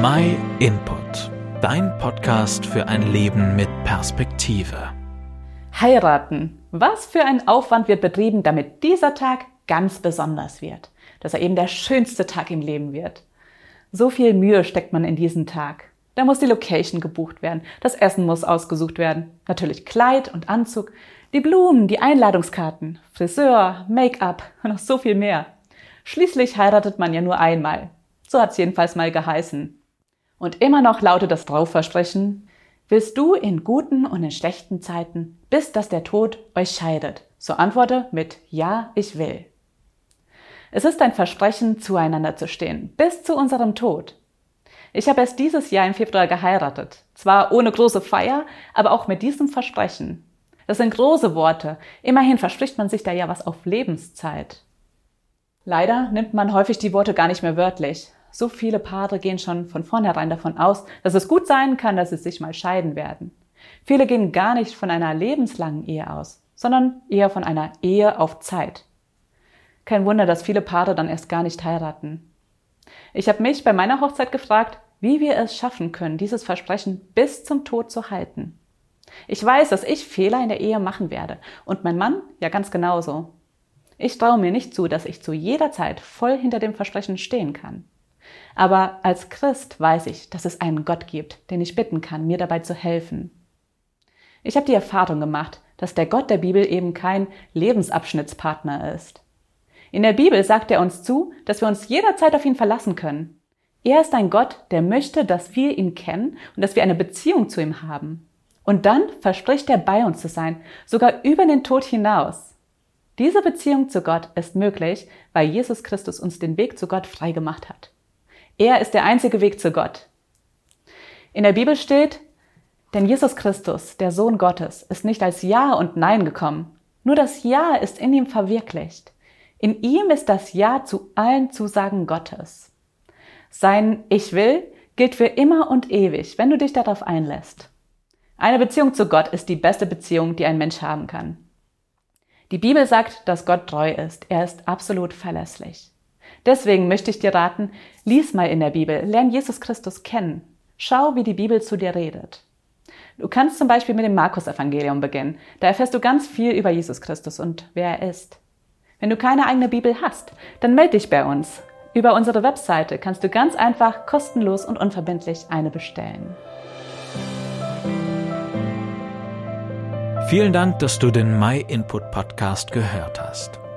My Input, dein Podcast für ein Leben mit Perspektive. Heiraten. Was für ein Aufwand wird betrieben, damit dieser Tag ganz besonders wird, dass er eben der schönste Tag im Leben wird. So viel Mühe steckt man in diesen Tag. Da muss die Location gebucht werden, das Essen muss ausgesucht werden, natürlich Kleid und Anzug, die Blumen, die Einladungskarten, Friseur, Make-up und noch so viel mehr. Schließlich heiratet man ja nur einmal. So hat's jedenfalls mal geheißen. Und immer noch lautet das Traufversprechen, willst du in guten und in schlechten Zeiten, bis dass der Tod euch scheidet? So antworte mit Ja, ich will. Es ist ein Versprechen, zueinander zu stehen, bis zu unserem Tod. Ich habe erst dieses Jahr im Februar geheiratet. Zwar ohne große Feier, aber auch mit diesem Versprechen. Das sind große Worte. Immerhin verspricht man sich da ja was auf Lebenszeit. Leider nimmt man häufig die Worte gar nicht mehr wörtlich. So viele Paare gehen schon von vornherein davon aus, dass es gut sein kann, dass sie sich mal scheiden werden. Viele gehen gar nicht von einer lebenslangen Ehe aus, sondern eher von einer Ehe auf Zeit. Kein Wunder, dass viele Paare dann erst gar nicht heiraten. Ich habe mich bei meiner Hochzeit gefragt, wie wir es schaffen können, dieses Versprechen bis zum Tod zu halten. Ich weiß, dass ich Fehler in der Ehe machen werde und mein Mann ja ganz genauso. Ich traue mir nicht zu, dass ich zu jeder Zeit voll hinter dem Versprechen stehen kann. Aber als Christ weiß ich, dass es einen Gott gibt, den ich bitten kann, mir dabei zu helfen. Ich habe die Erfahrung gemacht, dass der Gott der Bibel eben kein Lebensabschnittspartner ist. In der Bibel sagt er uns zu, dass wir uns jederzeit auf ihn verlassen können. Er ist ein Gott, der möchte, dass wir ihn kennen und dass wir eine Beziehung zu ihm haben. Und dann verspricht er bei uns zu sein, sogar über den Tod hinaus. Diese Beziehung zu Gott ist möglich, weil Jesus Christus uns den Weg zu Gott freigemacht hat. Er ist der einzige Weg zu Gott. In der Bibel steht, denn Jesus Christus, der Sohn Gottes, ist nicht als Ja und Nein gekommen. Nur das Ja ist in ihm verwirklicht. In ihm ist das Ja zu allen Zusagen Gottes. Sein Ich will gilt für immer und ewig, wenn du dich darauf einlässt. Eine Beziehung zu Gott ist die beste Beziehung, die ein Mensch haben kann. Die Bibel sagt, dass Gott treu ist. Er ist absolut verlässlich. Deswegen möchte ich dir raten, lies mal in der Bibel, lern Jesus Christus kennen. Schau, wie die Bibel zu dir redet. Du kannst zum Beispiel mit dem Markus-Evangelium beginnen. Da erfährst du ganz viel über Jesus Christus und wer er ist. Wenn du keine eigene Bibel hast, dann melde dich bei uns. Über unsere Webseite kannst du ganz einfach kostenlos und unverbindlich eine bestellen. Vielen Dank, dass du den My Input Podcast gehört hast.